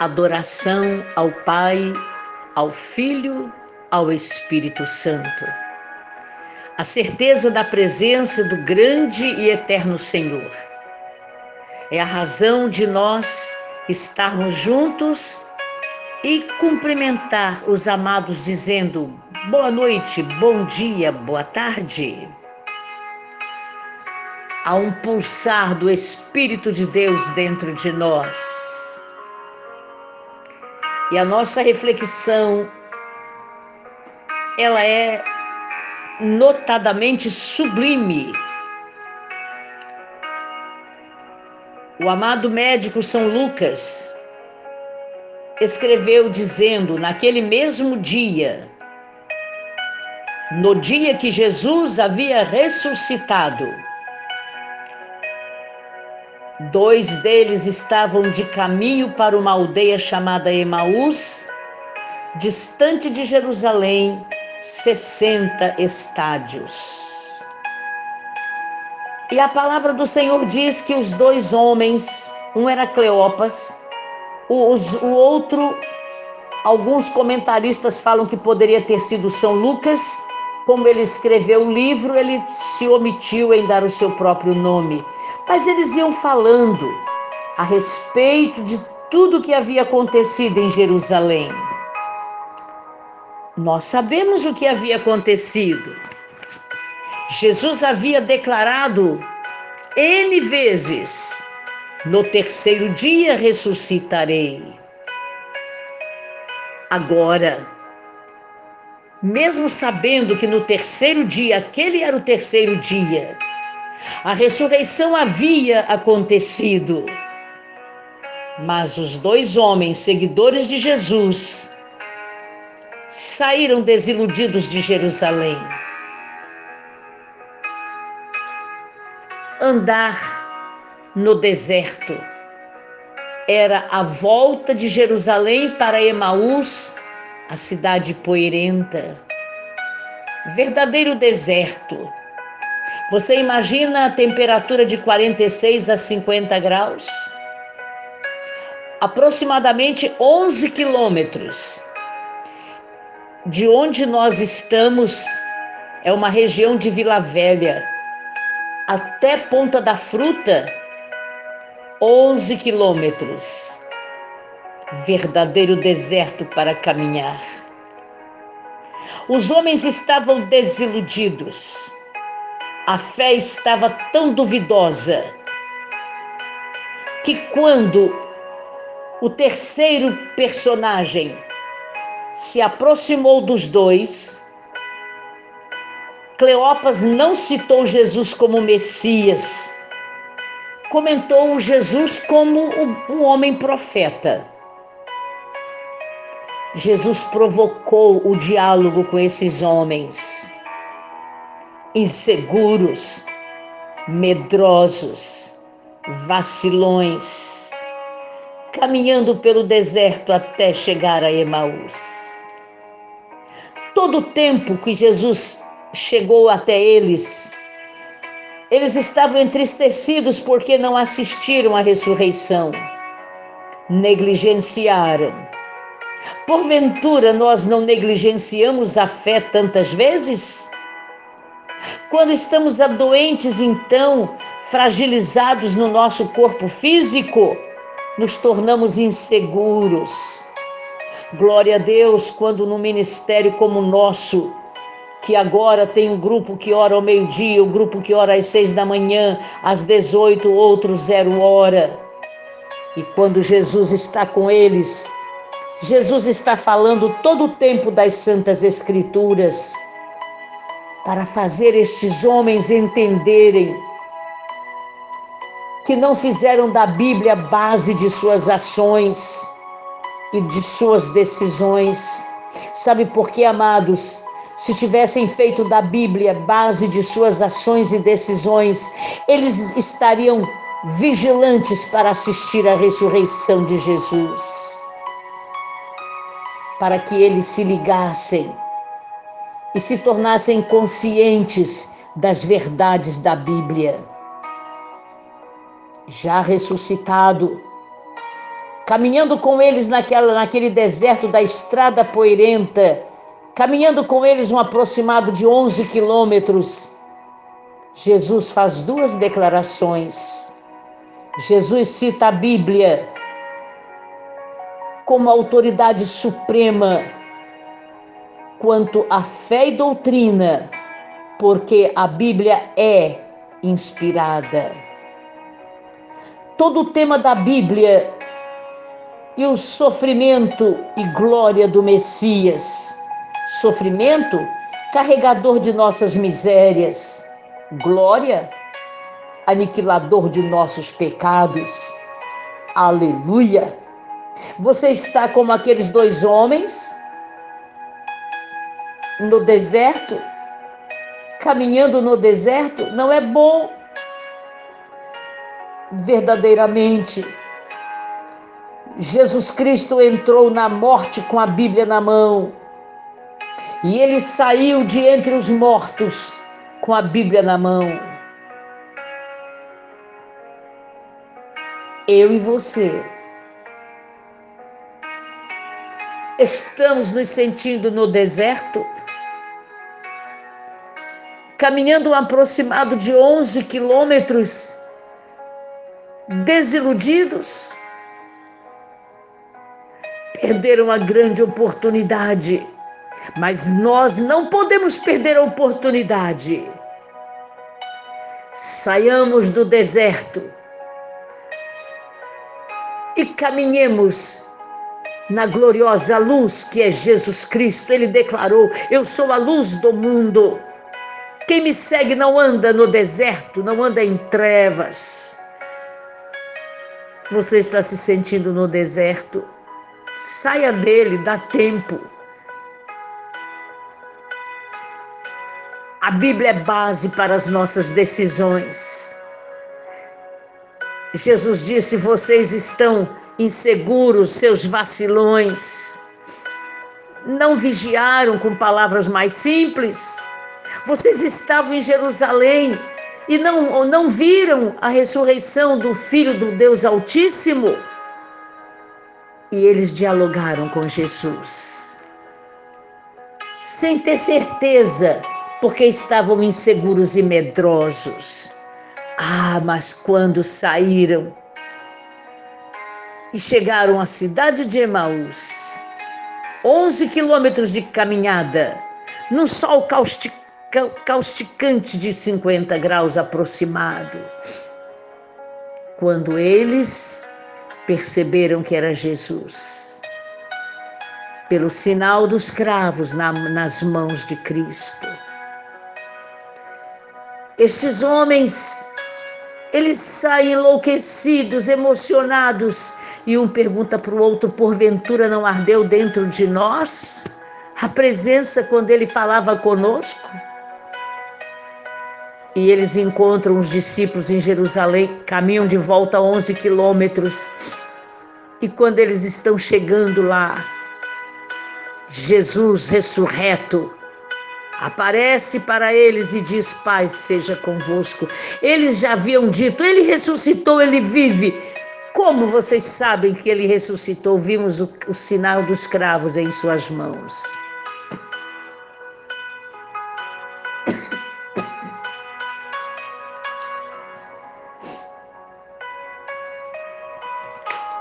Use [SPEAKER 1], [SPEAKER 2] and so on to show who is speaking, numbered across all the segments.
[SPEAKER 1] adoração ao Pai, ao Filho, ao Espírito Santo. A certeza da presença do grande e eterno Senhor. É a razão de nós estarmos juntos e cumprimentar os amados dizendo boa noite, bom dia, boa tarde. Há um pulsar do Espírito de Deus dentro de nós e a nossa reflexão ela é notadamente sublime. O amado médico São Lucas escreveu dizendo: naquele mesmo dia, no dia que Jesus havia ressuscitado, Dois deles estavam de caminho para uma aldeia chamada Emaús, distante de Jerusalém, 60 estádios. E a palavra do Senhor diz que os dois homens, um era Cleopas, o, o outro, alguns comentaristas falam que poderia ter sido São Lucas, como ele escreveu o livro, ele se omitiu em dar o seu próprio nome. Mas eles iam falando a respeito de tudo que havia acontecido em Jerusalém. Nós sabemos o que havia acontecido. Jesus havia declarado N vezes: No terceiro dia ressuscitarei. Agora, mesmo sabendo que no terceiro dia, aquele era o terceiro dia, a ressurreição havia acontecido. Mas os dois homens, seguidores de Jesus, saíram desiludidos de Jerusalém. Andar no deserto era a volta de Jerusalém para Emaús, a cidade poeirenta. Verdadeiro deserto você imagina a temperatura de 46 a 50 graus? Aproximadamente 11 quilômetros. De onde nós estamos é uma região de Vila Velha. Até Ponta da Fruta, 11 quilômetros. Verdadeiro deserto para caminhar. Os homens estavam desiludidos a fé estava tão duvidosa que quando o terceiro personagem se aproximou dos dois, Cleopas não citou Jesus como Messias, comentou Jesus como um homem profeta. Jesus provocou o diálogo com esses homens inseguros, medrosos, vacilões, caminhando pelo deserto até chegar a Emaús. Todo o tempo que Jesus chegou até eles, eles estavam entristecidos porque não assistiram à ressurreição, negligenciaram. Porventura nós não negligenciamos a fé tantas vezes? Quando estamos doentes, então, fragilizados no nosso corpo físico, nos tornamos inseguros. Glória a Deus quando no ministério como o nosso, que agora tem um grupo que ora ao meio-dia, o um grupo que ora às seis da manhã, às dezoito, outro zero hora. E quando Jesus está com eles, Jesus está falando todo o tempo das Santas Escrituras para fazer estes homens entenderem que não fizeram da Bíblia base de suas ações e de suas decisões. Sabe por quê, amados? Se tivessem feito da Bíblia base de suas ações e decisões, eles estariam vigilantes para assistir à ressurreição de Jesus. Para que eles se ligassem e se tornassem conscientes das verdades da Bíblia. Já ressuscitado, caminhando com eles naquela, naquele deserto da estrada poeirenta, caminhando com eles um aproximado de 11 quilômetros, Jesus faz duas declarações. Jesus cita a Bíblia como autoridade suprema quanto à fé e doutrina, porque a Bíblia é inspirada. Todo o tema da Bíblia e o sofrimento e glória do Messias. Sofrimento, carregador de nossas misérias. Glória, aniquilador de nossos pecados. Aleluia! Você está como aqueles dois homens no deserto, caminhando no deserto, não é bom verdadeiramente Jesus Cristo entrou na morte com a Bíblia na mão. E ele saiu de entre os mortos com a Bíblia na mão. Eu e você estamos nos sentindo no deserto, caminhando um aproximado de 11 quilômetros, desiludidos perderam uma grande oportunidade. Mas nós não podemos perder a oportunidade. Saiamos do deserto e caminhemos na gloriosa luz que é Jesus Cristo. Ele declarou: Eu sou a luz do mundo. Quem me segue não anda no deserto, não anda em trevas. Você está se sentindo no deserto? Saia dele, dá tempo. A Bíblia é base para as nossas decisões. Jesus disse: vocês estão inseguros, seus vacilões. Não vigiaram com palavras mais simples. Vocês estavam em Jerusalém e não, não viram a ressurreição do Filho do Deus Altíssimo e eles dialogaram com Jesus. Sem ter certeza, porque estavam inseguros e medrosos. Ah, mas quando saíram e chegaram à cidade de Emaús, 11 quilômetros de caminhada, num sol causticante de 50 graus aproximado, quando eles perceberam que era Jesus. Pelo sinal dos cravos na, nas mãos de Cristo. Estes homens, eles saem enlouquecidos, emocionados, e um pergunta para o outro: porventura não ardeu dentro de nós a presença quando ele falava conosco? E eles encontram os discípulos em Jerusalém, caminham de volta 11 quilômetros e quando eles estão chegando lá, Jesus ressurreto aparece para eles e diz: Pai, seja convosco. Eles já haviam dito: Ele ressuscitou, ele vive. Como vocês sabem que ele ressuscitou? Vimos o, o sinal dos cravos em suas mãos.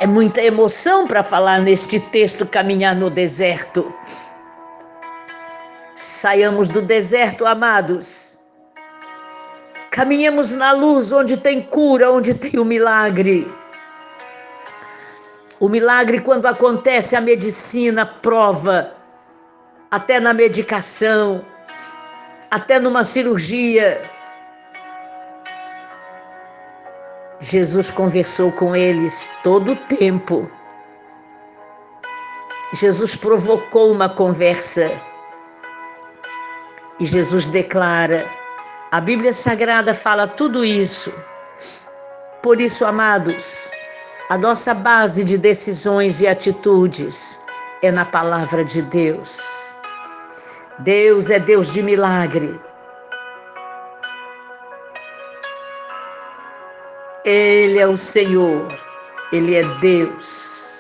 [SPEAKER 1] É muita emoção para falar neste texto caminhar no deserto. Saiamos do deserto, amados. Caminhemos na luz onde tem cura, onde tem o milagre. O milagre, quando acontece, a medicina prova, até na medicação, até numa cirurgia Jesus conversou com eles todo o tempo. Jesus provocou uma conversa. E Jesus declara: a Bíblia Sagrada fala tudo isso. Por isso, amados, a nossa base de decisões e atitudes é na palavra de Deus. Deus é Deus de milagre. Ele é o Senhor, Ele é Deus.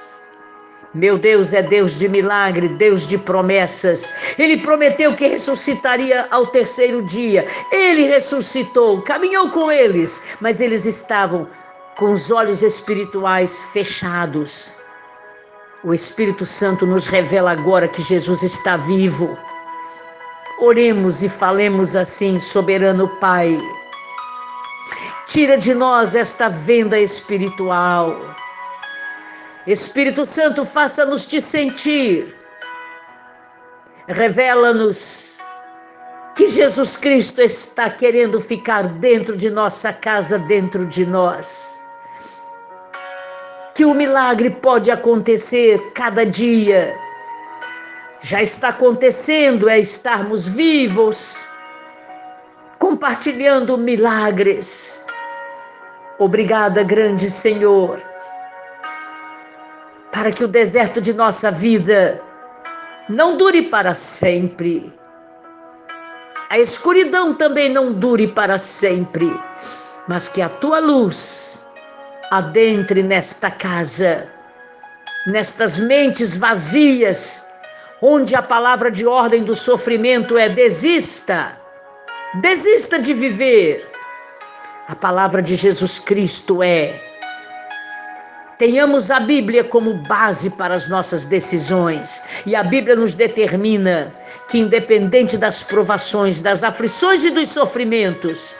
[SPEAKER 1] Meu Deus é Deus de milagre, Deus de promessas. Ele prometeu que ressuscitaria ao terceiro dia. Ele ressuscitou, caminhou com eles, mas eles estavam com os olhos espirituais fechados. O Espírito Santo nos revela agora que Jesus está vivo. Oremos e falemos assim, soberano Pai. Tira de nós esta venda espiritual Espírito Santo, faça-nos te sentir. Revela-nos que Jesus Cristo está querendo ficar dentro de nossa casa, dentro de nós. Que o milagre pode acontecer cada dia. Já está acontecendo, é estarmos vivos, compartilhando milagres. Obrigada, grande Senhor para que o deserto de nossa vida não dure para sempre. A escuridão também não dure para sempre, mas que a tua luz adentre nesta casa, nestas mentes vazias, onde a palavra de ordem do sofrimento é desista, desista de viver. A palavra de Jesus Cristo é Tenhamos a Bíblia como base para as nossas decisões. E a Bíblia nos determina que, independente das provações, das aflições e dos sofrimentos,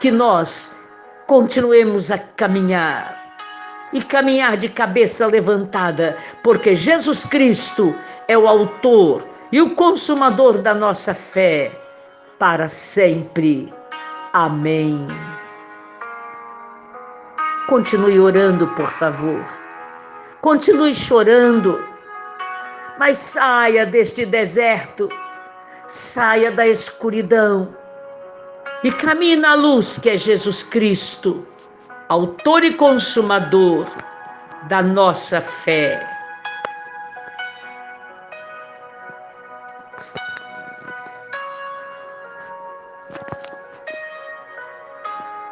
[SPEAKER 1] que nós continuemos a caminhar. E caminhar de cabeça levantada, porque Jesus Cristo é o autor e o consumador da nossa fé para sempre. Amém. Continue orando, por favor. Continue chorando. Mas saia deste deserto, saia da escuridão e caminhe na luz que é Jesus Cristo, autor e consumador da nossa fé.